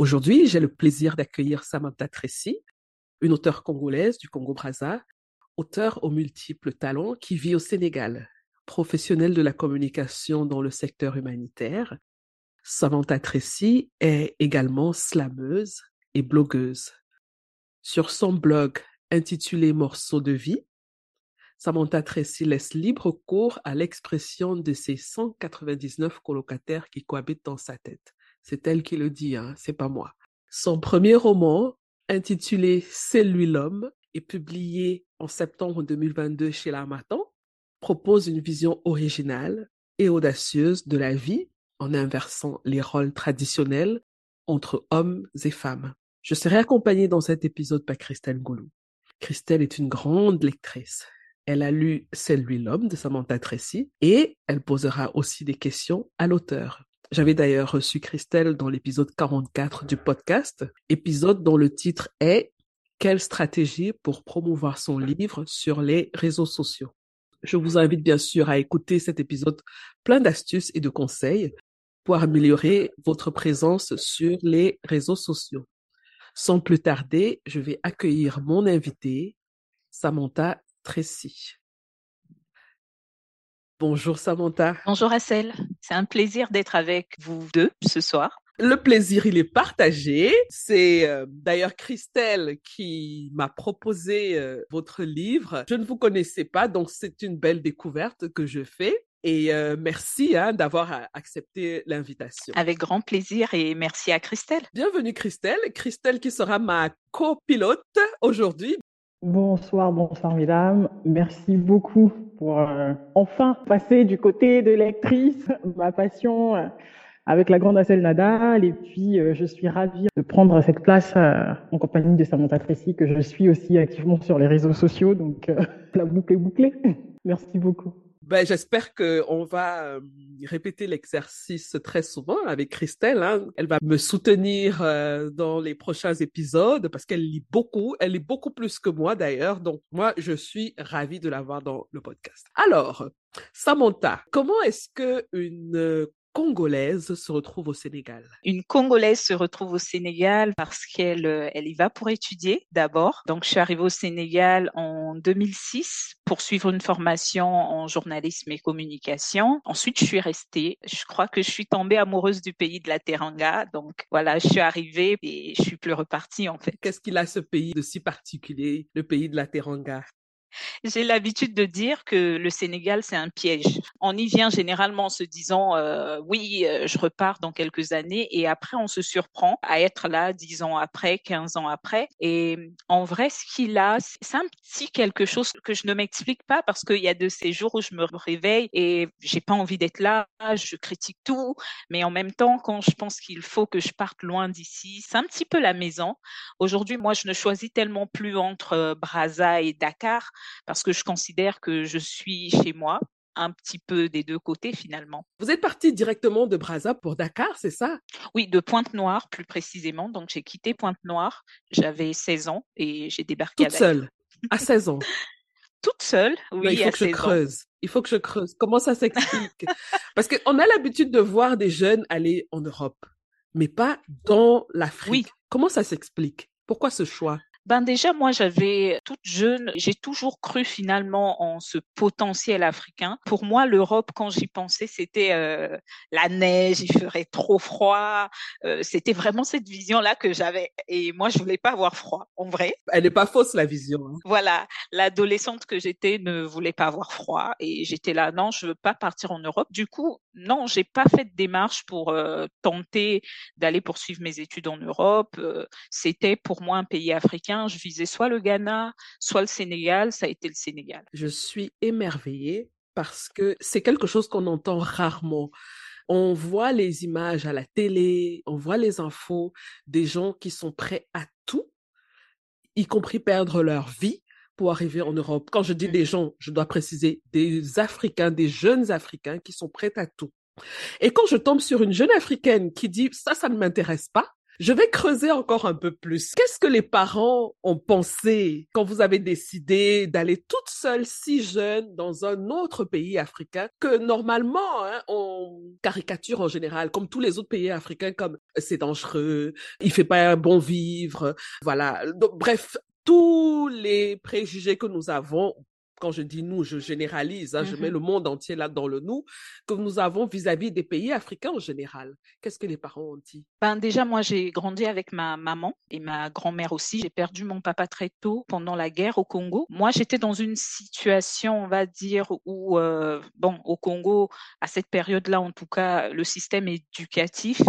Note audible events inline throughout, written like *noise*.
Aujourd'hui, j'ai le plaisir d'accueillir Samantha Tracy, une auteure congolaise du Congo-Brazza, auteure aux multiples talents qui vit au Sénégal, professionnelle de la communication dans le secteur humanitaire, Samantha Tracy est également slameuse et blogueuse. Sur son blog intitulé Morceaux de vie, Samantha Tracy laisse libre cours à l'expression de ses 199 colocataires qui cohabitent dans sa tête. C'est elle qui le dit, hein, c'est pas moi. Son premier roman, intitulé C'est lui l'homme, et publié en septembre 2022 chez l'Armatan, propose une vision originale et audacieuse de la vie en inversant les rôles traditionnels entre hommes et femmes. Je serai accompagnée dans cet épisode par Christelle Goulou. Christelle est une grande lectrice. Elle a lu C'est lui l'homme de Samantha Tracy et elle posera aussi des questions à l'auteur. J'avais d'ailleurs reçu Christelle dans l'épisode 44 du podcast, épisode dont le titre est Quelle stratégie pour promouvoir son livre sur les réseaux sociaux? Je vous invite bien sûr à écouter cet épisode plein d'astuces et de conseils pour améliorer votre présence sur les réseaux sociaux. Sans plus tarder, je vais accueillir mon invité, Samantha Tracy. Bonjour Samantha. Bonjour Assel. C'est un plaisir d'être avec vous deux ce soir. Le plaisir, il est partagé. C'est euh, d'ailleurs Christelle qui m'a proposé euh, votre livre. Je ne vous connaissais pas, donc c'est une belle découverte que je fais. Et euh, merci hein, d'avoir accepté l'invitation. Avec grand plaisir et merci à Christelle. Bienvenue Christelle. Christelle qui sera ma copilote aujourd'hui. Bonsoir, bonsoir mesdames. Merci beaucoup pour euh, enfin passer du côté de lectrice, *laughs* ma passion euh, avec la grande Assel Nadal. Et puis, je suis ravie de prendre cette place en compagnie de Samantha Tracy, que je suis aussi activement sur les réseaux sociaux. Donc, *laughs* la boucle est bouclée. Merci beaucoup. Ben, j'espère qu'on va euh, répéter l'exercice très souvent avec Christelle. Hein. Elle va me soutenir euh, dans les prochains épisodes parce qu'elle lit beaucoup. Elle lit beaucoup plus que moi d'ailleurs. Donc moi, je suis ravie de l'avoir dans le podcast. Alors, Samantha, comment est-ce que une Congolaise se retrouve au Sénégal Une Congolaise se retrouve au Sénégal parce qu'elle euh, elle y va pour étudier d'abord. Donc, je suis arrivée au Sénégal en 2006 pour suivre une formation en journalisme et communication. Ensuite, je suis restée. Je crois que je suis tombée amoureuse du pays de la Teranga. Donc, voilà, je suis arrivée et je suis plus repartie en fait. Qu'est-ce qu'il a ce pays de si particulier, le pays de la Teranga? J'ai l'habitude de dire que le Sénégal, c'est un piège. On y vient généralement en se disant, euh, oui, euh, je repars dans quelques années, et après, on se surprend à être là dix ans après, quinze ans après. Et en vrai, ce qu'il a, c'est un petit quelque chose que je ne m'explique pas parce qu'il y a de ces jours où je me réveille et j'ai pas envie d'être là, je critique tout, mais en même temps, quand je pense qu'il faut que je parte loin d'ici, c'est un petit peu la maison. Aujourd'hui, moi, je ne choisis tellement plus entre Brazza et Dakar parce que je considère que je suis chez moi un petit peu des deux côtés finalement. Vous êtes parti directement de Brazza pour Dakar, c'est ça? Oui, de Pointe-Noire plus précisément. Donc j'ai quitté Pointe-Noire, j'avais 16 ans et j'ai débarqué Toute seule, à *laughs* 16 ans? Toute seule, oui. il faut que je creuse. Il faut que je creuse. Comment ça s'explique? Parce qu'on a l'habitude de voir des jeunes aller en Europe, mais pas dans l'Afrique. Oui. Comment ça s'explique? Pourquoi ce choix? Ben déjà, moi, j'avais toute jeune, j'ai toujours cru finalement en ce potentiel africain. Pour moi, l'Europe, quand j'y pensais, c'était euh, la neige, il ferait trop froid. Euh, c'était vraiment cette vision-là que j'avais. Et moi, je voulais pas avoir froid, en vrai. Elle n'est pas fausse la vision. Hein. Voilà, l'adolescente que j'étais ne voulait pas avoir froid, et j'étais là, non, je veux pas partir en Europe. Du coup, non, j'ai pas fait de démarche pour euh, tenter d'aller poursuivre mes études en Europe. Euh, c'était pour moi un pays africain. Je visais soit le Ghana, soit le Sénégal. Ça a été le Sénégal. Je suis émerveillée parce que c'est quelque chose qu'on entend rarement. On voit les images à la télé, on voit les infos des gens qui sont prêts à tout, y compris perdre leur vie pour arriver en Europe. Quand je dis des gens, je dois préciser des Africains, des jeunes Africains qui sont prêts à tout. Et quand je tombe sur une jeune Africaine qui dit ça, ça ne m'intéresse pas, je vais creuser encore un peu plus. Qu'est-ce que les parents ont pensé quand vous avez décidé d'aller toute seule, si jeune, dans un autre pays africain que normalement hein, on caricature en général, comme tous les autres pays africains, comme c'est dangereux, il fait pas bon vivre, voilà. Donc, bref, tous les préjugés que nous avons quand je dis nous, je généralise, hein, je mets mmh le monde entier là dans le nous, que nous avons vis-à-vis des pays africains en général. Qu'est-ce que les parents ont dit? Ben déjà, moi, j'ai grandi avec ma maman et ma grand-mère aussi. J'ai perdu mon papa très tôt pendant la guerre au Congo. Moi, j'étais dans une situation, on va dire, où, euh, bon, au Congo, à cette période-là, en tout cas, le système éducatif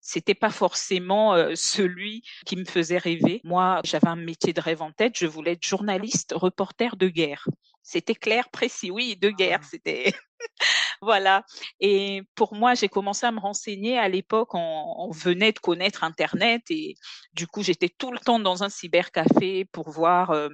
c'était pas forcément euh, celui qui me faisait rêver. Moi, j'avais un métier de rêve en tête. Je voulais être journaliste, reporter de guerre. C'était clair, précis. Oui, de guerre. Ah. C'était *laughs* *laughs* voilà. Et pour moi, j'ai commencé à me renseigner à l'époque. On, venait de connaître Internet et du coup, j'étais tout le temps dans un cybercafé pour voir euh,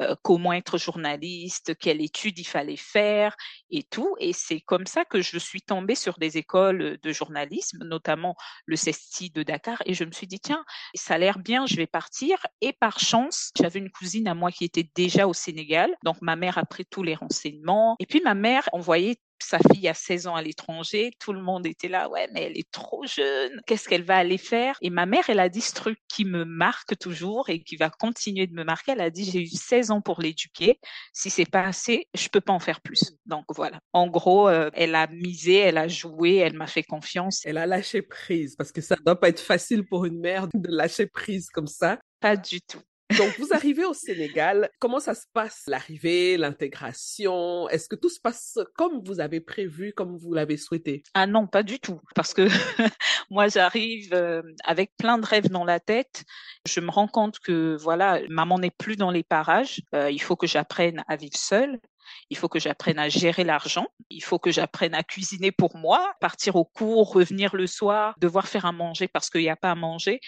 euh, comment être journaliste, quelle étude il fallait faire et tout. Et c'est comme ça que je suis tombée sur des écoles de journalisme, notamment le CESTI de Dakar. Et je me suis dit, tiens, ça a l'air bien, je vais partir. Et par chance, j'avais une cousine à moi qui était déjà au Sénégal. Donc, ma mère a pris tous les renseignements. Et puis, ma mère envoyait sa fille a 16 ans à l'étranger, tout le monde était là, ouais, mais elle est trop jeune, qu'est-ce qu'elle va aller faire? Et ma mère, elle a dit ce truc qui me marque toujours et qui va continuer de me marquer. Elle a dit, j'ai eu 16 ans pour l'éduquer, si c'est pas assez, je peux pas en faire plus. Donc voilà. En gros, euh, elle a misé, elle a joué, elle m'a fait confiance. Elle a lâché prise parce que ça doit pas être facile pour une mère de lâcher prise comme ça. Pas du tout. Donc, vous arrivez au Sénégal. Comment ça se passe, l'arrivée, l'intégration? Est-ce que tout se passe comme vous avez prévu, comme vous l'avez souhaité? Ah non, pas du tout. Parce que *laughs* moi, j'arrive euh, avec plein de rêves dans la tête. Je me rends compte que, voilà, maman n'est plus dans les parages. Euh, il faut que j'apprenne à vivre seule. Il faut que j'apprenne à gérer l'argent. Il faut que j'apprenne à cuisiner pour moi, partir au cours, revenir le soir, devoir faire à manger parce qu'il n'y a pas à manger.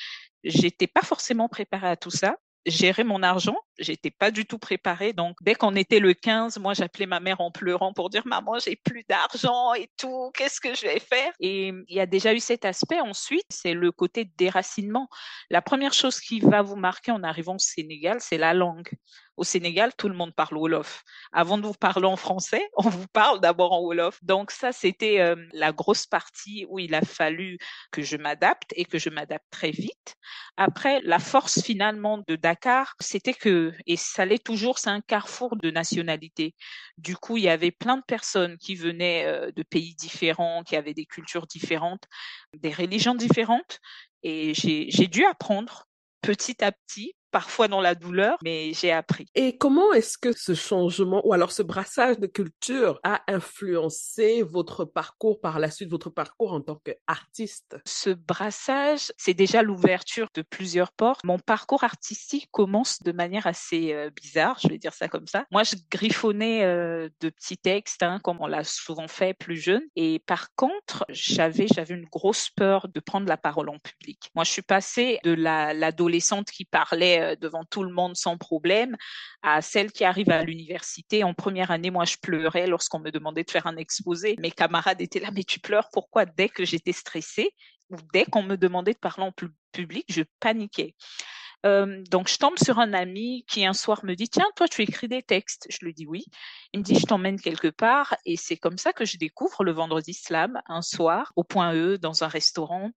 J'étais pas forcément préparée à tout ça gérer mon argent. J'étais pas du tout préparée. Donc, dès qu'on était le 15, moi, j'appelais ma mère en pleurant pour dire, maman, j'ai plus d'argent et tout. Qu'est-ce que je vais faire? Et il y a déjà eu cet aspect. Ensuite, c'est le côté déracinement. La première chose qui va vous marquer en arrivant au Sénégal, c'est la langue. Au Sénégal, tout le monde parle Wolof. Avant de vous parler en français, *laughs* on vous parle d'abord en Wolof. Donc ça, c'était euh, la grosse partie où il a fallu que je m'adapte et que je m'adapte très vite. Après, la force finalement de Dakar, c'était que, et ça l'est toujours, c'est un carrefour de nationalités. Du coup, il y avait plein de personnes qui venaient euh, de pays différents, qui avaient des cultures différentes, des religions différentes. Et j'ai dû apprendre petit à petit parfois dans la douleur, mais j'ai appris. Et comment est-ce que ce changement ou alors ce brassage de culture a influencé votre parcours par la suite, votre parcours en tant qu'artiste? Ce brassage, c'est déjà l'ouverture de plusieurs portes. Mon parcours artistique commence de manière assez euh, bizarre, je vais dire ça comme ça. Moi, je griffonnais euh, de petits textes, hein, comme on l'a souvent fait plus jeune. Et par contre, j'avais j'avais une grosse peur de prendre la parole en public. Moi, je suis passée de l'adolescente qui parlait euh, devant tout le monde sans problème, à celle qui arrive à l'université. En première année, moi, je pleurais lorsqu'on me demandait de faire un exposé. Mes camarades étaient là, mais tu pleures pourquoi Dès que j'étais stressée ou dès qu'on me demandait de parler en public, je paniquais. Euh, donc, je tombe sur un ami qui un soir me dit, tiens, toi, tu écris des textes. Je lui dis oui. Il me dit, je t'emmène quelque part. Et c'est comme ça que je découvre le vendredi slam un soir au point E dans un restaurant.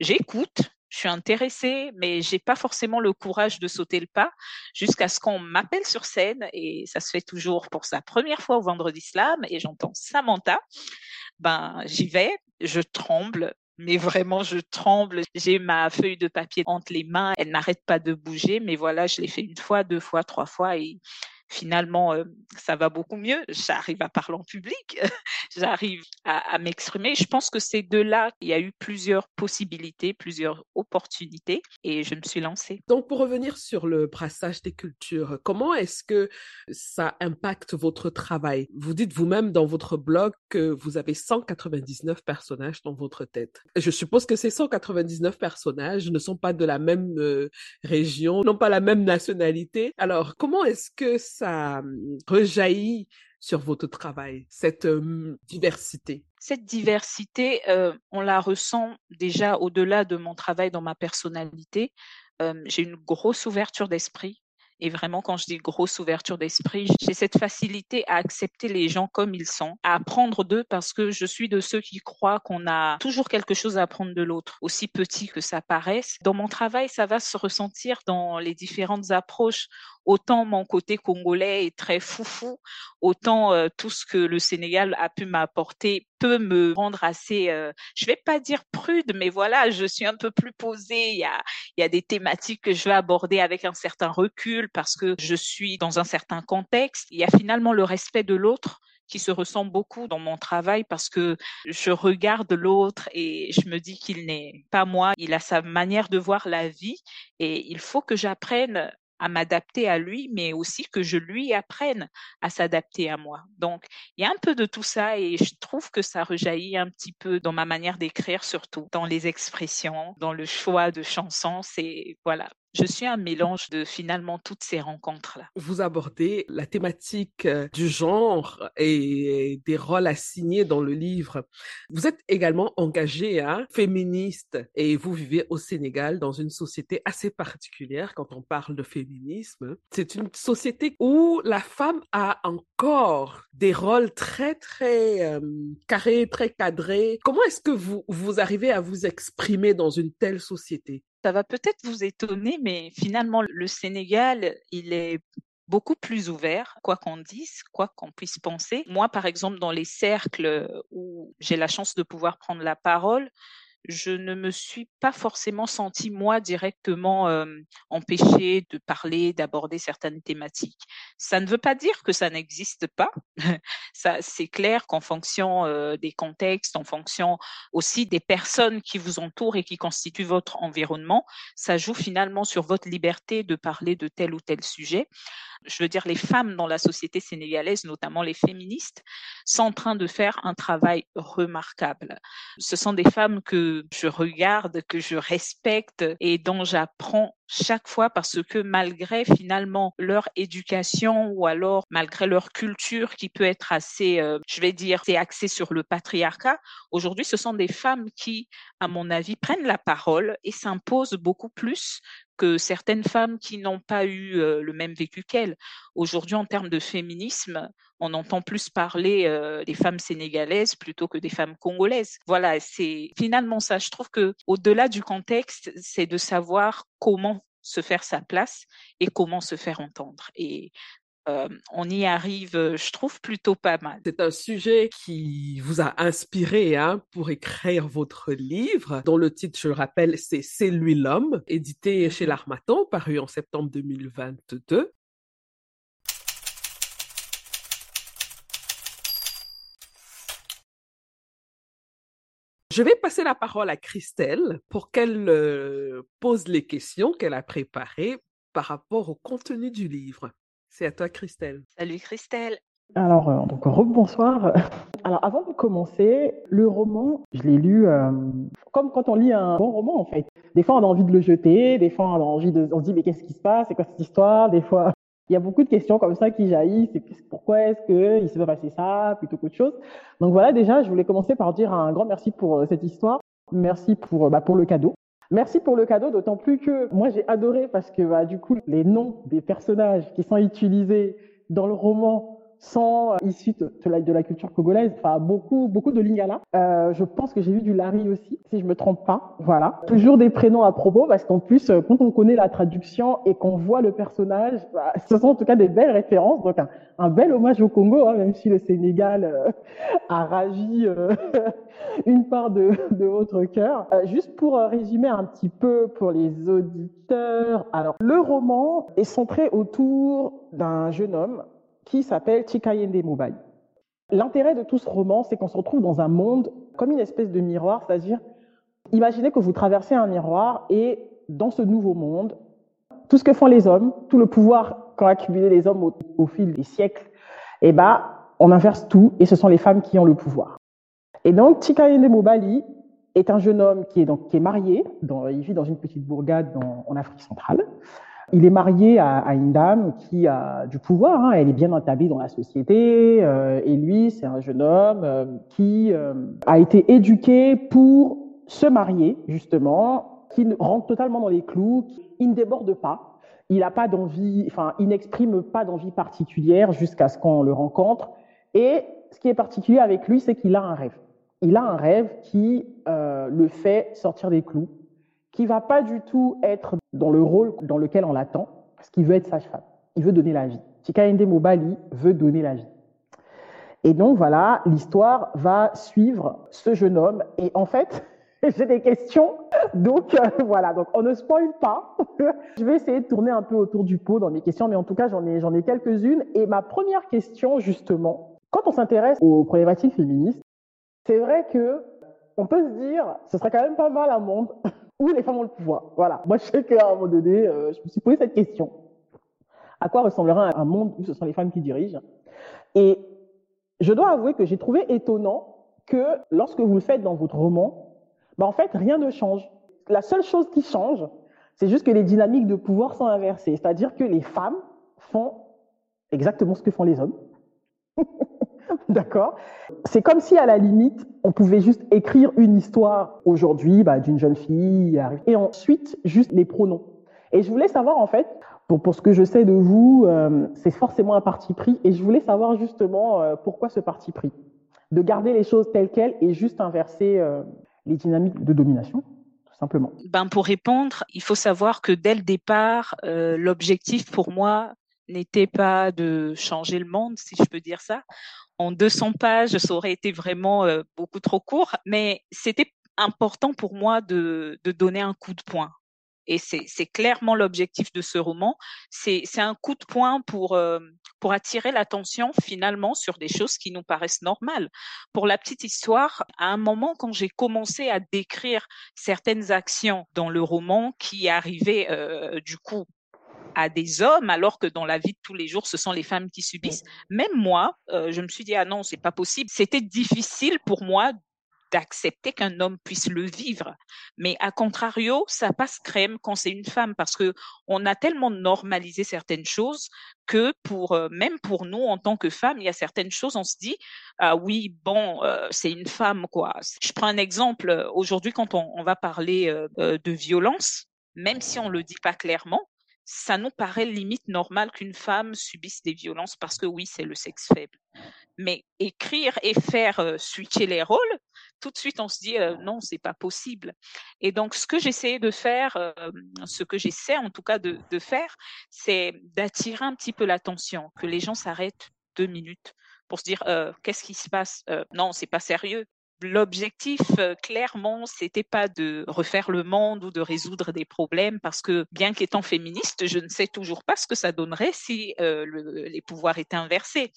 J'écoute, je suis intéressée, mais j'ai pas forcément le courage de sauter le pas jusqu'à ce qu'on m'appelle sur scène et ça se fait toujours pour sa première fois au Vendredi Slam et j'entends Samantha. Ben, j'y vais, je tremble, mais vraiment, je tremble. J'ai ma feuille de papier entre les mains. Elle n'arrête pas de bouger. Mais voilà, je l'ai fait une fois, deux fois, trois fois et finalement, euh, ça va beaucoup mieux. J'arrive à parler en public, *laughs* j'arrive à, m'exprimer. Je pense que c'est de là qu'il y a eu plusieurs possibilités, plusieurs opportunités, et je me suis lancée. Donc, pour revenir sur le brassage des cultures, comment est-ce que ça impacte votre travail? Vous dites vous-même dans votre blog que vous avez 199 personnages dans votre tête. Je suppose que ces 199 personnages ne sont pas de la même euh, région, n'ont pas la même nationalité. Alors, comment est-ce que ça hum, rejaillit sur votre travail, cette diversité? Cette diversité, on la ressent déjà au-delà de mon travail dans ma personnalité. J'ai une grosse ouverture d'esprit. Et vraiment, quand je dis grosse ouverture d'esprit, j'ai cette facilité à accepter les gens comme ils sont, à apprendre d'eux parce que je suis de ceux qui croient qu'on a toujours quelque chose à apprendre de l'autre, aussi petit que ça paraisse. Dans mon travail, ça va se ressentir dans les différentes approches autant mon côté congolais est très foufou, autant euh, tout ce que le Sénégal a pu m'apporter peut me rendre assez, euh, je vais pas dire prude, mais voilà, je suis un peu plus posée. Il y a, il y a des thématiques que je vais aborder avec un certain recul parce que je suis dans un certain contexte. Il y a finalement le respect de l'autre qui se ressent beaucoup dans mon travail parce que je regarde l'autre et je me dis qu'il n'est pas moi, il a sa manière de voir la vie et il faut que j'apprenne à m'adapter à lui, mais aussi que je lui apprenne à s'adapter à moi. Donc, il y a un peu de tout ça et je trouve que ça rejaillit un petit peu dans ma manière d'écrire, surtout dans les expressions, dans le choix de chansons. C'est, voilà, je suis un mélange de finalement toutes ces rencontres-là. Vous abordez la thématique euh, du genre et des rôles assignés dans le livre. Vous êtes également engagé, hein, féministe, et vous vivez au Sénégal dans une société assez particulière quand on parle de féminisme. C'est une société où la femme a encore des rôles très, très euh, carrés, très cadrés. Comment est-ce que vous, vous arrivez à vous exprimer dans une telle société? Ça va peut-être vous étonner, mais finalement, le Sénégal, il est beaucoup plus ouvert, quoi qu'on dise, quoi qu'on puisse penser. Moi, par exemple, dans les cercles où j'ai la chance de pouvoir prendre la parole, je ne me suis pas forcément sentie, moi, directement euh, empêchée de parler, d'aborder certaines thématiques. Ça ne veut pas dire que ça n'existe pas. *laughs* ça, c'est clair qu'en fonction euh, des contextes, en fonction aussi des personnes qui vous entourent et qui constituent votre environnement, ça joue finalement sur votre liberté de parler de tel ou tel sujet je veux dire les femmes dans la société sénégalaise, notamment les féministes, sont en train de faire un travail remarquable. Ce sont des femmes que je regarde, que je respecte et dont j'apprends chaque fois parce que malgré finalement leur éducation ou alors malgré leur culture qui peut être assez, euh, je vais dire, c'est axé sur le patriarcat, aujourd'hui ce sont des femmes qui, à mon avis, prennent la parole et s'imposent beaucoup plus que certaines femmes qui n'ont pas eu euh, le même vécu qu'elles. Aujourd'hui, en termes de féminisme, on entend plus parler euh, des femmes sénégalaises plutôt que des femmes congolaises. Voilà, c'est finalement ça. Je trouve que au-delà du contexte, c'est de savoir comment se faire sa place et comment se faire entendre. Et euh, on y arrive, euh, je trouve, plutôt pas mal. C'est un sujet qui vous a inspiré hein, pour écrire votre livre, dont le titre, je le rappelle, c'est C'est lui l'homme, édité chez l'Armatan, paru en septembre 2022. Je vais passer la parole à Christelle pour qu'elle euh, pose les questions qu'elle a préparées par rapport au contenu du livre. C'est à toi, Christelle. Salut, Christelle. Alors, euh, donc, bonsoir. *laughs* Alors, avant de commencer, le roman, je l'ai lu euh, comme quand on lit un bon roman, en fait. Des fois, on a envie de le jeter, des fois, on a envie de, on se dit, mais qu'est-ce qui se passe? C'est quoi cette histoire? Des fois, *laughs* il y a beaucoup de questions comme ça qui jaillissent. pourquoi est-ce qu'il s'est pas passé ça plutôt qu'autre chose? Donc voilà, déjà, je voulais commencer par dire un grand merci pour euh, cette histoire. Merci pour, bah, pour le cadeau. Merci pour le cadeau, d'autant plus que moi j'ai adoré parce que bah, du coup les noms des personnages qui sont utilisés dans le roman 100% issus de la, culture congolaise, enfin beaucoup, beaucoup de lingala. Euh, je pense que j'ai vu du Larry aussi, si je me trompe pas. Voilà. Toujours des prénoms à propos, parce qu'en plus, euh, quand on connaît la traduction et qu'on voit le personnage, bah, *laughs* ce sont en tout cas des belles références. Donc un, bel hommage au Congo, hein, même si le Sénégal euh, *laughs* a ravi euh, *laughs* une part de, de votre cœur. Euh, juste pour résumer un petit peu pour les auditeurs. Alors, le roman est centré autour d'un jeune homme qui s'appelle Chikayende Mobali. L'intérêt de tout ce roman, c'est qu'on se retrouve dans un monde comme une espèce de miroir, c'est-à-dire, imaginez que vous traversez un miroir et dans ce nouveau monde, tout ce que font les hommes, tout le pouvoir qu'ont accumulé les hommes au, fil des siècles, eh ben, on inverse tout et ce sont les femmes qui ont le pouvoir. Et donc, Chikayende Mobali est un jeune homme qui est, donc, qui est marié, il vit dans une petite bourgade en Afrique centrale. Il est marié à, une dame qui a du pouvoir, hein, elle est bien établie dans la société, euh, et lui, c'est un jeune homme euh, qui euh, a été éduqué pour se marier, justement, qui rentre totalement dans les clous, il ne déborde pas, il n'a pas d'envie, enfin, il n'exprime pas d'envie particulière jusqu'à ce qu'on le rencontre. Et ce qui est particulier avec lui, c'est qu'il a un rêve. Il a un rêve qui le fait sortir des clous, qui va pas du tout être dans le rôle dans lequel on l'attend, parce qu'il veut être sage-femme. Il veut donner la vie. Chikaende Mobali veut donner la vie. Et donc voilà, l'histoire va suivre ce jeune homme. Et en fait, *laughs* j'ai des questions. Donc euh, voilà, donc on ne spoil pas. *laughs* je vais essayer de tourner un peu autour du pot dans mes questions, mais en tout cas j'en ai ai quelques-unes. Et ma première question justement, quand on s'intéresse aux problématiques féministes, c'est vrai que on peut se dire, ce serait quand même pas mal un monde *laughs* où les femmes ont le pouvoir. Voilà. Moi, je sais qu'à un moment donné, euh, je me suis posé cette question. À quoi ressemblerait un monde où ce sont les femmes qui dirigent? Et je dois avouer que j'ai trouvé étonnant que lorsque vous le faites dans votre roman, bah en fait, rien ne change. La seule chose qui change, c'est juste que les dynamiques de pouvoir sont inversées. C'est-à-dire que les femmes font exactement ce que font les hommes. *laughs* *laughs* D'accord C'est comme si, à la limite, on pouvait juste écrire une histoire aujourd'hui bah, d'une jeune fille et ensuite juste les pronoms. Et je voulais savoir, en fait, pour, pour ce que je sais de vous, euh, c'est forcément un parti pris. Et je voulais savoir justement euh, pourquoi ce parti pris? De garder les choses telles quelles et juste inverser euh, les dynamiques de domination simplement ben Pour répondre, il faut savoir que dès le départ, l'objectif pour moi n'était pas de changer le monde, si je peux dire ça. En 200 pages, ça aurait été vraiment euh, beaucoup trop court, mais c'était important pour moi de, de donner un coup de poing et c'est clairement l'objectif de ce roman. C'est un coup de poing pour, euh, pour attirer l'attention finalement sur des choses qui nous paraissent normales. Pour la petite histoire, à un moment quand j'ai commencé à décrire certaines actions dans le roman qui arrivaient euh, du coup à des hommes, alors que dans la vie de tous les jours, ce sont les femmes qui subissent. Même moi, euh, je me suis dit ah non, c'est pas possible. C'était difficile pour moi d'accepter qu'un homme puisse le vivre. Mais à contrario, ça passe crème quand c'est une femme parce que on a tellement normalisé certaines choses que pour euh, même pour nous en tant que femmes, il y a certaines choses, on se dit ah oui bon euh, c'est une femme quoi. Je prends un exemple aujourd'hui quand on, on va parler euh, de violence, même si on le dit pas clairement, ça nous paraît limite normal qu'une femme subisse des violences parce que oui, c'est le sexe faible. Mais écrire et faire euh, switcher les rôles, tout de suite on se dit euh, non, c'est pas possible. Et donc ce que j'essayais de faire, euh, ce que j'essaie en tout cas de, de faire, c'est d'attirer un petit peu l'attention, que les gens s'arrêtent deux minutes pour se dire qu'est-ce qui se passe? Non, c'est pas sérieux. L'objectif, euh, clairement, c'était pas de refaire le monde ou de résoudre des problèmes, parce que bien qu'étant féministe, je ne sais toujours pas ce que ça donnerait si euh, le, les pouvoirs étaient inversés.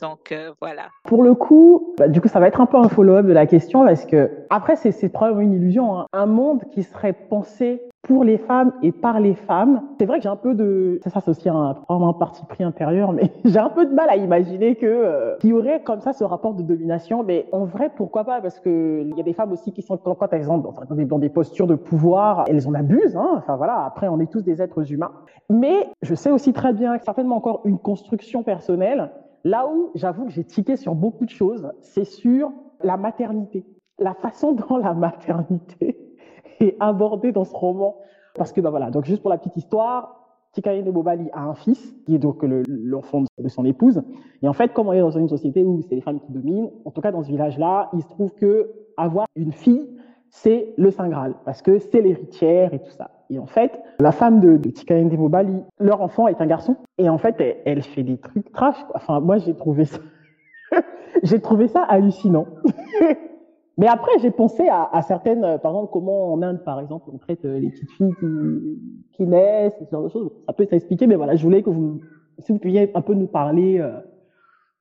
Donc euh, voilà. Pour le coup, bah, du coup, ça va être un peu un follow-up de la question parce que après, c'est probablement une illusion. Hein. Un monde qui serait pensé pour les femmes et par les femmes. C'est vrai que j'ai un peu de, ça, c'est aussi un, un parti pris intérieur, mais *laughs* j'ai un peu de mal à imaginer que euh, qu'il y aurait comme ça ce rapport de domination. Mais en vrai, pourquoi pas? Parce que il y a des femmes aussi qui sont quand, elles sont dans des, dans des postures de pouvoir, elles en abusent. Hein. Enfin voilà. Après, on est tous des êtres humains. Mais je sais aussi très bien que certainement encore une construction personnelle Là où j'avoue que j'ai tiqué sur beaucoup de choses, c'est sur la maternité. La façon *laughs* dont la maternité *laughs* est abordée dans ce roman. Parce que, bah voilà, donc juste pour la petite histoire, Tikaine Bobali a un fils, qui est donc l'enfant de son épouse. Et en fait, comme on est dans une société où c'est les femmes qui dominent, en tout cas dans ce village-là, il se trouve que avoir une fille, c'est le Saint Graal, parce que c'est l'héritière et tout ça. Et en fait, la femme de, de Tikaine Bobali, leur enfant est un garçon. Et en fait, elle, fait des trucs trash. Enfin, moi, j'ai trouvé ça, *laughs* j'ai trouvé ça hallucinant. *laughs* Mais après, j'ai pensé à, certaines, par exemple, comment en Inde, par exemple, on traite les petites filles qui, qui naissent, ce genre de choses. Ça peut s'expliquer, mais voilà, je voulais que vous, si vous pouviez un peu nous parler euh,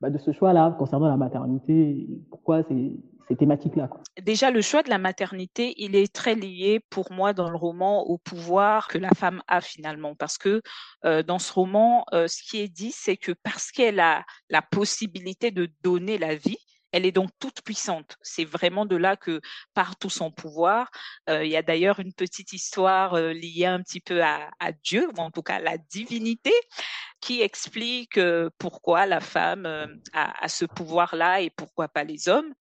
bah, de ce choix-là concernant la maternité, pourquoi c'est ces thématiques-là. Déjà, le choix de la maternité, il est très lié pour moi dans le roman au pouvoir que la femme a finalement. Parce que euh, dans ce roman, euh, ce qui est dit, c'est que parce qu'elle a la possibilité de donner la vie, elle est donc toute puissante. C'est vraiment de là que part tout son pouvoir. Euh, il y a d'ailleurs une petite histoire liée un petit peu à, à, Dieu, ou en tout cas à la divinité, qui explique euh, pourquoi la femme euh, a, ce pouvoir-là et pourquoi pas les hommes.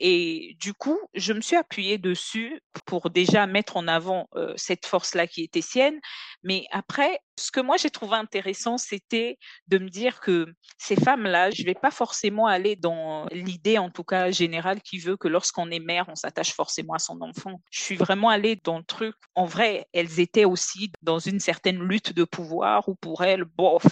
Et du coup, je me suis appuyée dessus pour déjà mettre en avant euh, cette force-là qui était sienne. Mais après, ce que moi j'ai trouvé intéressant, c'était de me dire que ces femmes-là, je vais pas forcément aller dans l'idée, en tout cas générale, qui veut que lorsqu'on est mère, on s'attache forcément à son enfant. Je suis vraiment allée dans le truc. En vrai, elles étaient aussi dans une certaine lutte de pouvoir où pour elles, bof,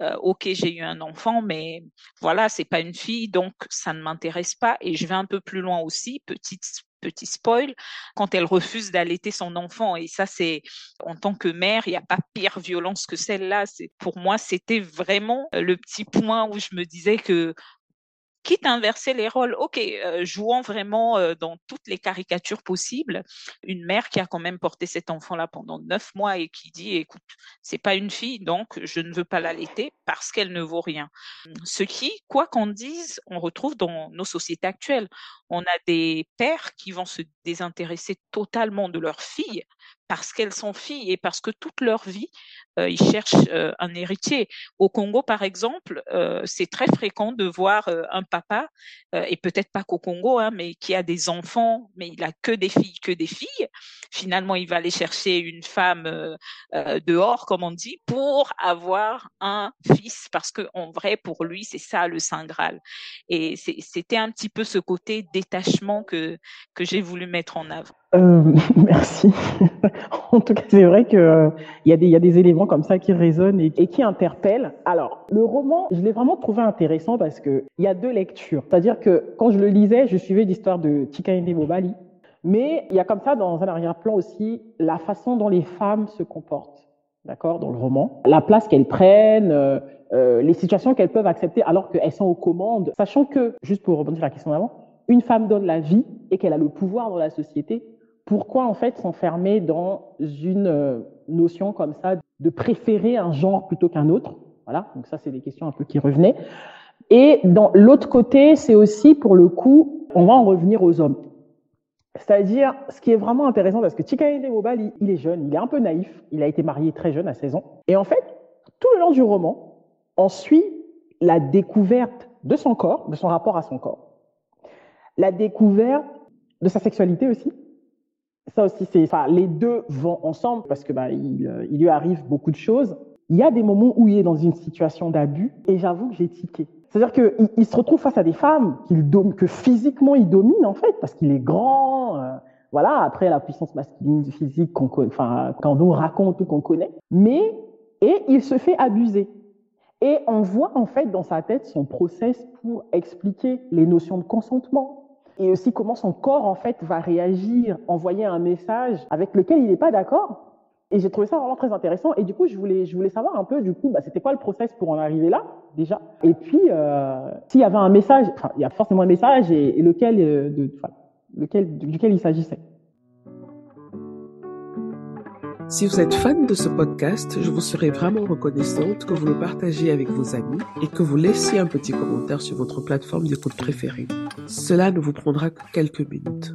euh, ok, j'ai eu un enfant, mais voilà, c'est pas une fille, donc ça ne m'intéresse pas. Et je vais un peu plus loin aussi, petite petit spoil, quand elle refuse d'allaiter son enfant. Et ça, c'est en tant que mère, il n'y a pas pire violence que celle-là. Pour moi, c'était vraiment le petit point où je me disais que quitte à inverser les rôles, ok, euh, jouant vraiment euh, dans toutes les caricatures possibles, une mère qui a quand même porté cet enfant-là pendant neuf mois et qui dit, écoute, c'est pas une fille, donc je ne veux pas l'allaiter parce qu'elle ne vaut rien. Ce qui, quoi qu'on dise, on retrouve dans nos sociétés actuelles. On a des pères qui vont se désintéresser totalement de leurs filles parce qu'elles sont filles et parce que toute leur vie, euh, ils cherchent euh, un héritier. Au Congo, par exemple, euh, c'est très fréquent de voir un papa, et peut-être pas qu'au Congo, hein, mais qui a des enfants, mais il a que des filles, que des filles. Finalement, il va aller chercher une femme dehors, comme on dit, pour avoir un fils, parce que en vrai, pour lui, c'est ça le Saint Graal. Et c'était un petit peu ce côté détachement que que j'ai voulu mettre en avant. *laughs* merci. en tout cas, c'est vrai que euh, y a des y éléments comme ça qui résonnent et, qui interpellent. Alors, le roman, je l'ai vraiment trouvé intéressant parce que il y a deux lectures. C'est-à-dire que quand je le lisais, je suivais l'histoire de Chikainde Mobali, mais il y a comme ça dans un arrière-plan aussi la façon dont les femmes se comportent, d'accord, dans le roman, la place qu'elles prennent. Euh, euh, les situations qu'elles peuvent accepter alors qu'elles sont aux commandes, sachant que, juste pour rebondir sur la question d'avant, une femme donne la vie et qu'elle a le pouvoir dans la société, pourquoi en fait s'enfermer dans une euh, notion comme ça de préférer un genre plutôt qu'un autre? Voilà, donc ça c'est des questions un peu qui revenaient. Et dans l'autre côté, c'est aussi pour le coup, on va en revenir aux hommes. C'est-à-dire, ce qui est vraiment intéressant, parce que Chikaede Mobile, il, il est jeune, il est un peu naïf, il a été marié très jeune, à 16 ans. Et en fait, tout le long du roman, on suit la découverte de son corps, de son rapport à son corps. La découverte de sa sexualité aussi, ça aussi, c'est, enfin, les deux vont ensemble parce que bah, il, lui arrive beaucoup de choses. Il y a des moments où il est dans une situation d'abus et j'avoue que j'ai tiqué. C'est-à-dire qu'il il se retrouve face à des femmes que physiquement il domine en fait parce qu'il est grand. Euh, voilà, après la puissance masculine physique qu'on enfin, quand on raconte ou qu'on connaît. Mais, et il se fait abuser. Et on voit en fait dans sa tête son process pour expliquer les notions de consentement, et aussi comment son corps en fait va réagir, envoyer un message avec lequel il n'est pas d'accord. Et j'ai trouvé ça vraiment très intéressant. Et du coup, je voulais, je voulais savoir un peu, du coup, bah, c'était quoi le process pour en arriver là, déjà? Et puis, euh, s'il y avait un message, enfin, il y a forcément un message et, lequel, euh, lequel, duquel il s'agissait. Si vous êtes fan de ce podcast, je vous serais vraiment reconnaissante que vous le partagiez avec vos amis et que vous laissiez un petit commentaire sur votre plateforme d'écoute préférée. Cela ne vous prendra que quelques minutes.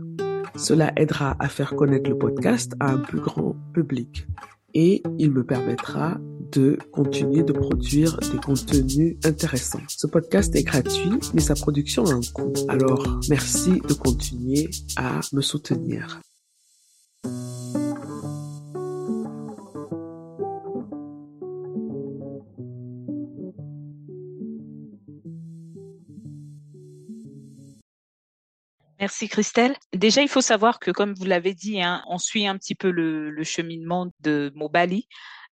Cela aidera à faire connaître le podcast à un plus grand public et il me permettra de continuer de produire des contenus intéressants. Ce podcast est gratuit, mais sa production a un coût. Alors, merci de continuer à me soutenir. Merci Christelle. Déjà, il faut savoir que, comme vous l'avez dit, hein, on suit un petit peu le, cheminement de Mobali.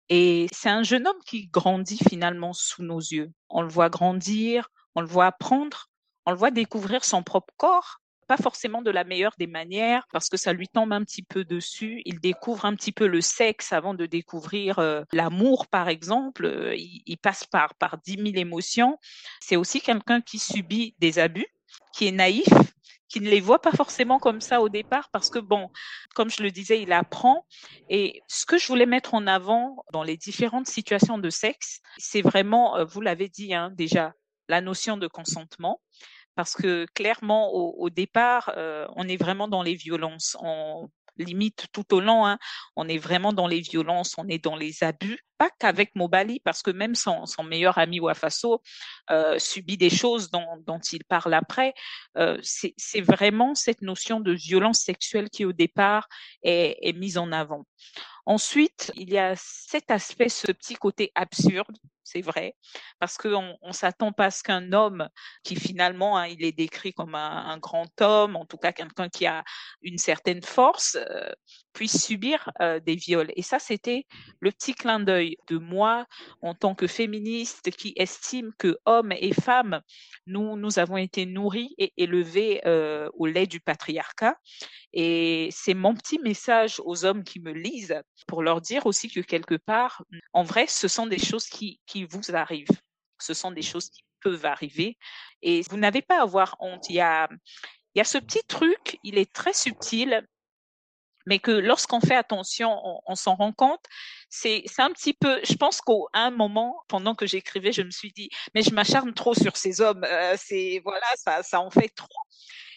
Et c'est un jeune homme qui grandit finalement sous nos yeux. On le voit grandir, on le voit apprendre, on le voit découvrir son propre corps, pas forcément de la meilleure des manières parce que ça lui tombe un petit peu dessus. Il découvre un petit peu le sexe avant de découvrir euh, l'amour, par exemple. Il, il, passe par par dix mille émotions. C'est aussi quelqu'un qui subit des abus, qui est naïf, qui ne les voit pas forcément comme ça au départ parce que bon, comme je le disais, il apprend. Et ce que je voulais mettre en avant dans les différentes situations de sexe, c'est vraiment, euh, vous l'avez dit hein, déjà, la notion de consentement parce que clairement au, départ, euh, on est vraiment dans les violences. Limite tout au long, hein, on est vraiment dans les violences, on est dans les abus. Pas qu'avec Mobali, parce que même son, meilleur ami Wafaso euh, subit des choses dont, il parle après. Euh, c'est vraiment cette notion de violence sexuelle qui au départ est mise en avant. Ensuite, il y a cet aspect, ce petit côté absurde c'est vrai, parce qu'on on s'attend pas à ce qu'un homme qui finalement, hein, il est décrit comme un, un, grand homme, en tout cas quelqu'un qui a une certaine force, euh, puisse subir euh, des viols. Et ça, c'était le petit clin d'œil de moi en tant que féministe qui estime que hommes et femmes, nous, nous avons été nourris et élevés euh, au lait du patriarcat. Et c'est mon petit message aux hommes qui me lisent pour leur dire aussi que quelque part, en vrai, ce sont des choses qui, qui vous arrivent. Ce sont des choses qui peuvent arriver et vous n'avez pas à avoir honte. Il y a, il y a ce petit truc, il est très subtil, mais que lorsqu'on fait attention, on, s'en rend compte. C'est, c'est un petit peu, je pense qu'à un moment, pendant que j'écrivais, je me suis dit, mais je m'acharne trop sur ces hommes. Euh, c'est voilà, ça, ça en fait trop.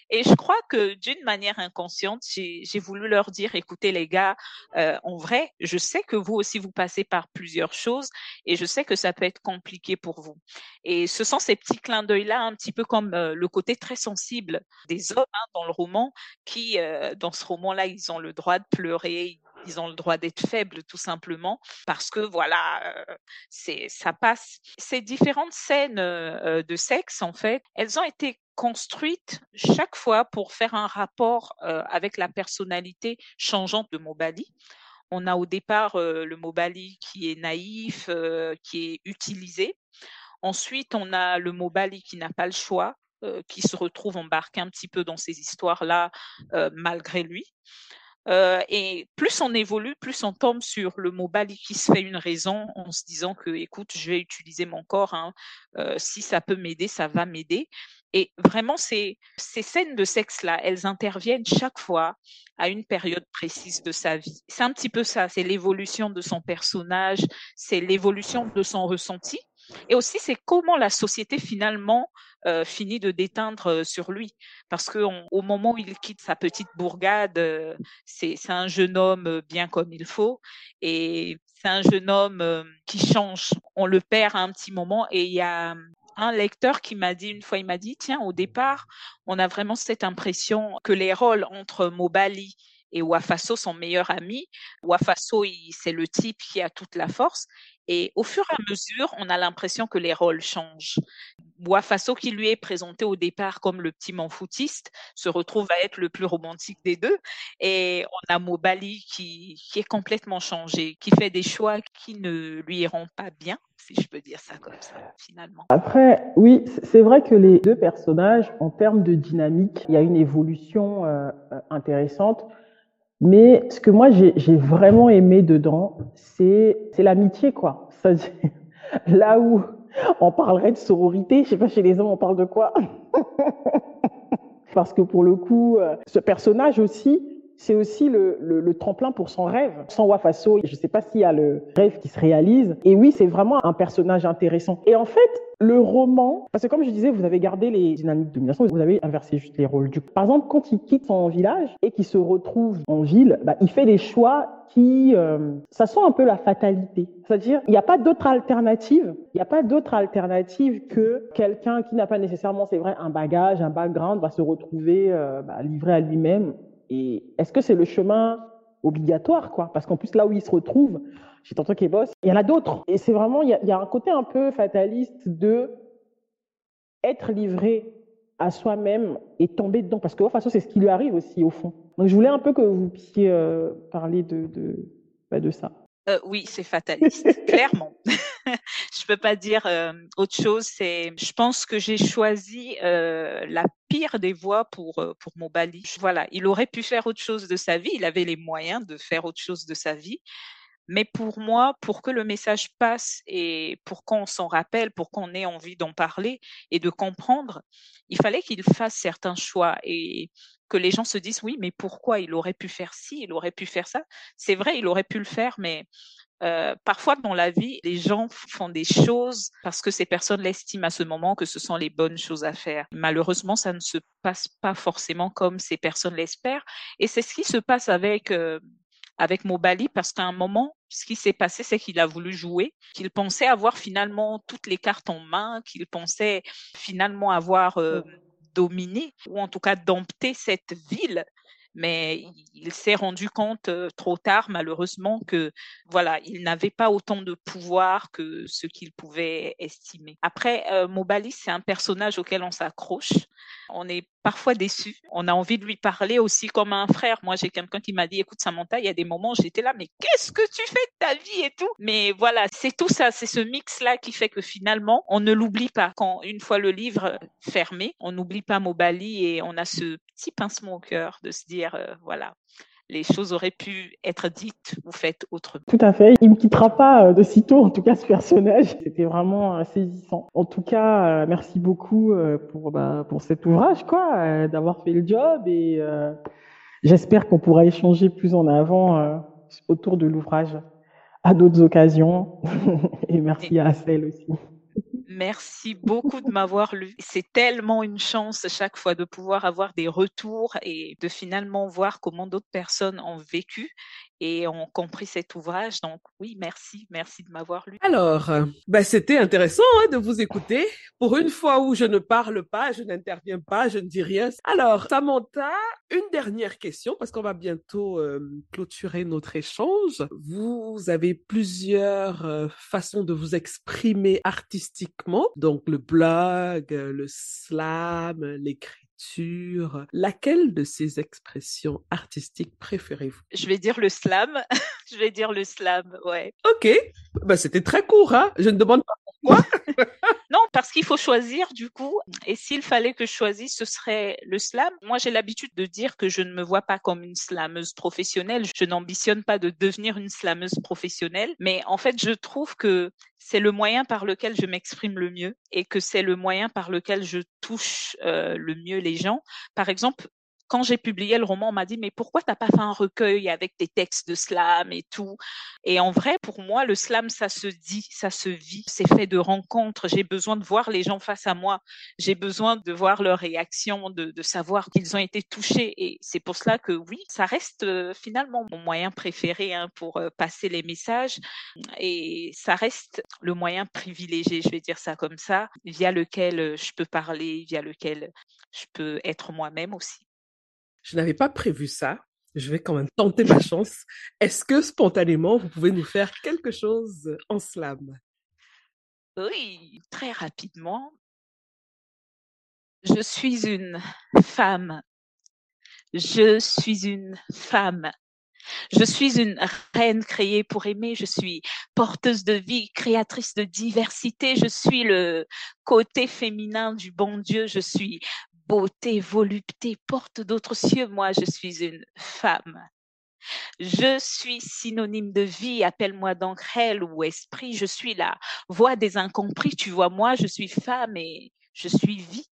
Et je crois que d'une manière inconsciente, j'ai voulu leur dire, écoutez les gars, euh, en vrai, je sais que vous aussi, vous passez par plusieurs choses et je sais que ça peut être compliqué pour vous. Et ce sont ces petits clins d'œil-là, un petit peu comme euh, le côté très sensible des hommes hein, dans le roman, qui, euh, dans ce roman-là, ils ont le droit de pleurer, ils ont le droit d'être faibles tout simplement parce que voilà c'est ça passe ces différentes scènes de sexe en fait elles ont été construites chaque fois pour faire un rapport euh, avec la personnalité changeante de Mobali on a au départ le Mobali qui est naïf qui est utilisé ensuite on a le Mobali qui n'a pas le choix qui se retrouve embarqué un petit peu dans ces histoires-là malgré lui. Euh, et plus on évolue, plus on tombe sur le mot Bali qui se fait une raison en se disant que, écoute, je vais utiliser mon corps, hein, euh, si ça peut m'aider, ça va m'aider. Et vraiment, ces, ces scènes de sexe-là, elles interviennent chaque fois à une période précise de sa vie. C'est un petit peu ça, c'est l'évolution de son personnage, c'est l'évolution de son ressenti. Et aussi, c'est comment la société finalement euh, finit de déteindre euh, sur lui. Parce que on, au moment où il quitte sa petite bourgade, euh, c'est un jeune homme euh, bien comme il faut. Et c'est un jeune homme euh, qui change. On le perd à un petit moment. Et il y a un lecteur qui m'a dit une fois, il m'a dit, tiens, au départ, on a vraiment cette impression que les rôles entre Mobali et Wafaso sont meilleurs amis. Wafaso, c'est le type qui a toute la force. Et au fur et à mesure, on a l'impression que les rôles changent. Wafaso, qui lui est présenté au départ comme le petit manfoutiste, se retrouve à être le plus romantique des deux. Et on a Mobali qui, est complètement changé, qui fait des choix qui ne lui iront pas bien, si je peux dire ça comme ça, finalement. Après, oui, c'est vrai que les deux personnages, en termes de dynamique, il y a une évolution euh, intéressante. Mais ce que moi j'ai vraiment aimé dedans, c'est l'amitié, quoi. C'est-à-dire, *laughs* là où on parlerait de sororité, je sais pas, chez les hommes, on parle de quoi? *laughs* Parce que pour le coup, euh, ce personnage aussi, c'est aussi le, tremplin pour son rêve. Sans Wafaso, je ne sais pas s'il y a le rêve qui se réalise. Et oui, c'est vraiment un personnage intéressant. Et en fait, le roman, parce que comme je disais, vous avez gardé les dynamiques de domination, vous avez inversé juste les rôles. Du Par exemple, quand il quitte son village et qu'il se retrouve en ville, bah, il fait des choix qui, euh, ça sent un peu la fatalité. C'est-à-dire, il n'y a pas d'autre alternative. Il n'y a pas d'autre alternative que quelqu'un qui n'a pas nécessairement, c'est vrai, un bagage, un background, va se retrouver euh, bah, livré à lui-même et est-ce que c'est le chemin obligatoire, quoi? Parce qu'en plus, là où il se retrouve, chez Tonton Kébos, il y en a d'autres. Et c'est vraiment, il y, a, un côté un peu fataliste de être livré à soi-même et tomber dedans. Parce que, de toute façon, c'est ce qui lui arrive aussi, au fond. Donc, je voulais un peu que vous puissiez euh, parler de, de, bah, de ça. Euh, oui, c'est fataliste, clairement. *laughs* je peux pas dire euh, autre chose. C'est, je pense que j'ai choisi euh, la pire des voies pour pour Mobali. Voilà, il aurait pu faire autre chose de sa vie. Il avait les moyens de faire autre chose de sa vie. Mais pour moi, pour que le message passe et pour qu'on s'en rappelle, pour qu'on ait envie d'en parler et de comprendre, il fallait qu'il fasse certains choix et que les gens se disent oui, mais pourquoi il aurait pu faire ci, il aurait pu faire ça? C'est vrai, il aurait pu le faire, mais euh, parfois dans la vie, les gens font des choses parce que ces personnes l'estiment à ce moment que ce sont les bonnes choses à faire. Malheureusement, ça ne se passe pas forcément comme ces personnes l'espèrent. Et c'est ce qui se passe avec euh, avec Mobali parce qu'à un moment, ce qui s'est passé, c'est qu'il a voulu jouer, qu'il pensait avoir finalement toutes les cartes en main, qu'il pensait finalement avoir euh, dominé ou en tout cas dompté cette ville mais il s'est rendu compte euh, trop tard, malheureusement, que voilà, il n'avait pas autant de pouvoir que ce qu'il pouvait estimer. Après, euh, Mobali, c'est un personnage auquel on s'accroche. On est parfois déçu. On a envie de lui parler aussi comme un frère. Moi, j'ai quelqu'un qui m'a dit, écoute, Samantha, il y a des moments, j'étais là, mais qu'est-ce que tu fais de ta vie et tout? Mais voilà, c'est tout ça, c'est ce mix-là qui fait que finalement, on ne l'oublie pas. Quand une fois le livre fermé, on n'oublie pas Mobali et on a ce petit pincement au cœur de se dire, euh, voilà, les choses auraient pu être dites ou faites autrement. Tout à fait. Il me quittera pas euh, de sitôt, en tout cas, ce personnage. C'était vraiment euh, saisissant. En tout cas, merci beaucoup pour, bah, pour cet ouvrage, quoi, d'avoir fait le job et j'espère qu'on pourra échanger plus en avant autour de l'ouvrage à d'autres occasions. *laughs* et merci à Assel aussi. Merci beaucoup de m'avoir lu. C'est tellement une chance chaque fois de pouvoir avoir des retours et de finalement voir comment d'autres personnes ont vécu et ont compris cet ouvrage. Donc oui, merci, merci de m'avoir lu. Alors, ben, c'était intéressant hein, de vous écouter. Pour une fois où je ne parle pas, je n'interviens pas, je ne dis rien. Alors, Samantha, une dernière question parce qu'on va bientôt euh, clôturer notre échange. Vous avez plusieurs euh, façons de vous exprimer artistiquement, donc le blog, le slam, l'écriture Laquelle de ces expressions artistiques préférez-vous? Je vais dire le slam. *laughs* je vais dire le slam, ouais. Ok. Bah, c'était très court, hein Je ne demande pas pourquoi. *laughs* non, parce qu'il faut choisir du coup. Et s'il fallait que je choisisse, ce serait le slam. Moi, j'ai l'habitude de dire que je ne me vois pas comme une slameuse professionnelle. Je n'ambitionne pas de devenir une slameuse professionnelle. Mais en fait, je trouve que c'est le moyen par lequel je m'exprime le mieux et que c'est le moyen par lequel je touche euh, le mieux les gens. Par exemple, quand j'ai publié le roman, on m'a dit mais pourquoi t'as pas fait un recueil avec des textes de slam et tout? Et en vrai, pour moi, le slam, ça se dit, ça se vit, c'est fait de rencontres. J'ai besoin de voir les gens face à moi. J'ai besoin de voir leurs réactions, de, de savoir qu'ils ont été touchés. Et c'est pour cela que oui, ça reste euh, finalement mon moyen préféré hein, pour euh, passer les messages. Et ça reste le moyen privilégié, je vais dire ça comme ça, via lequel euh, je peux parler, via lequel je peux être moi-même aussi. Je n'avais pas prévu ça. Je vais quand même tenter ma chance. Est-ce que spontanément, vous pouvez nous faire quelque chose en slam? Oui, très rapidement. Je suis une femme. Je suis une femme. Je suis une reine créée pour aimer. Je suis porteuse de vie, créatrice de diversité. Je suis le côté féminin du bon Dieu. Je suis beauté, volupté, porte d'autres cieux. Moi, je suis une femme. Je suis synonyme de vie, appelle-moi donc elle ou esprit, je suis la voix des incompris, tu vois, moi, je suis femme et je suis vie.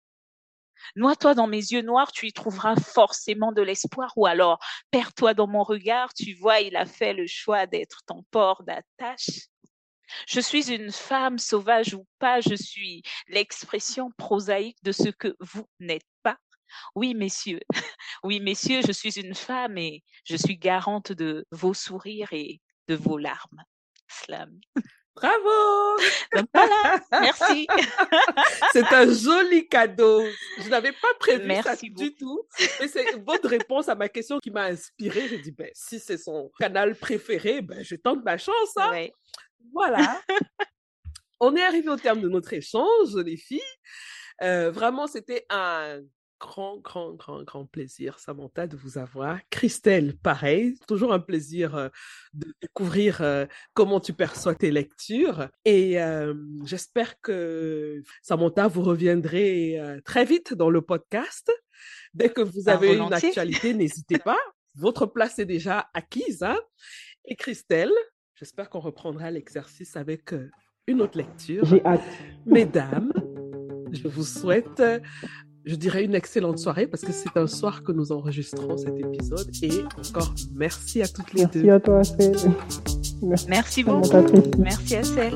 Noie-toi dans mes yeux noirs, tu y trouveras forcément de l'espoir, ou alors perds-toi dans mon regard, tu vois, il a fait le choix d'être ton port d'attache. Je suis une femme sauvage ou pas, je suis l'expression prosaïque de ce que vous n'êtes pas. Oui, messieurs, *laughs* oui, messieurs, je suis une femme et je suis garante de vos sourires et de vos larmes. Slam. Bravo! *laughs* voilà, merci. *laughs* c'est un joli cadeau. Je n'avais pas prévu ça du tout. Mais c'est votre réponse à ma question qui m'a inspirée. J'ai dit, ben, si c'est son canal préféré, ben, je tente ma chance. Hein. Voilà. On est arrivé au terme de notre échange, les filles. Euh, vraiment, c'était un grand, grand, grand, grand plaisir, Samantha, de vous avoir. Christelle, pareil, toujours un plaisir euh, de découvrir euh, comment tu perçois tes lectures. Et euh, j'espère que, Samantha, vous reviendrez très vite dans le podcast. Dès que vous avez une actualité, n'hésitez pas. Votre place est déjà acquise. Hein? Et Christelle, j'espère qu'on reprendra l'exercice avec une autre lecture. J'ai hâte. Mesdames, je vous souhaite je dirais une excellente soirée parce que c'est un soir que nous enregistrons cet épisode et encore merci à toutes les deux. Merci à toi, Celle. Merci, beaucoup. Merci à Celle.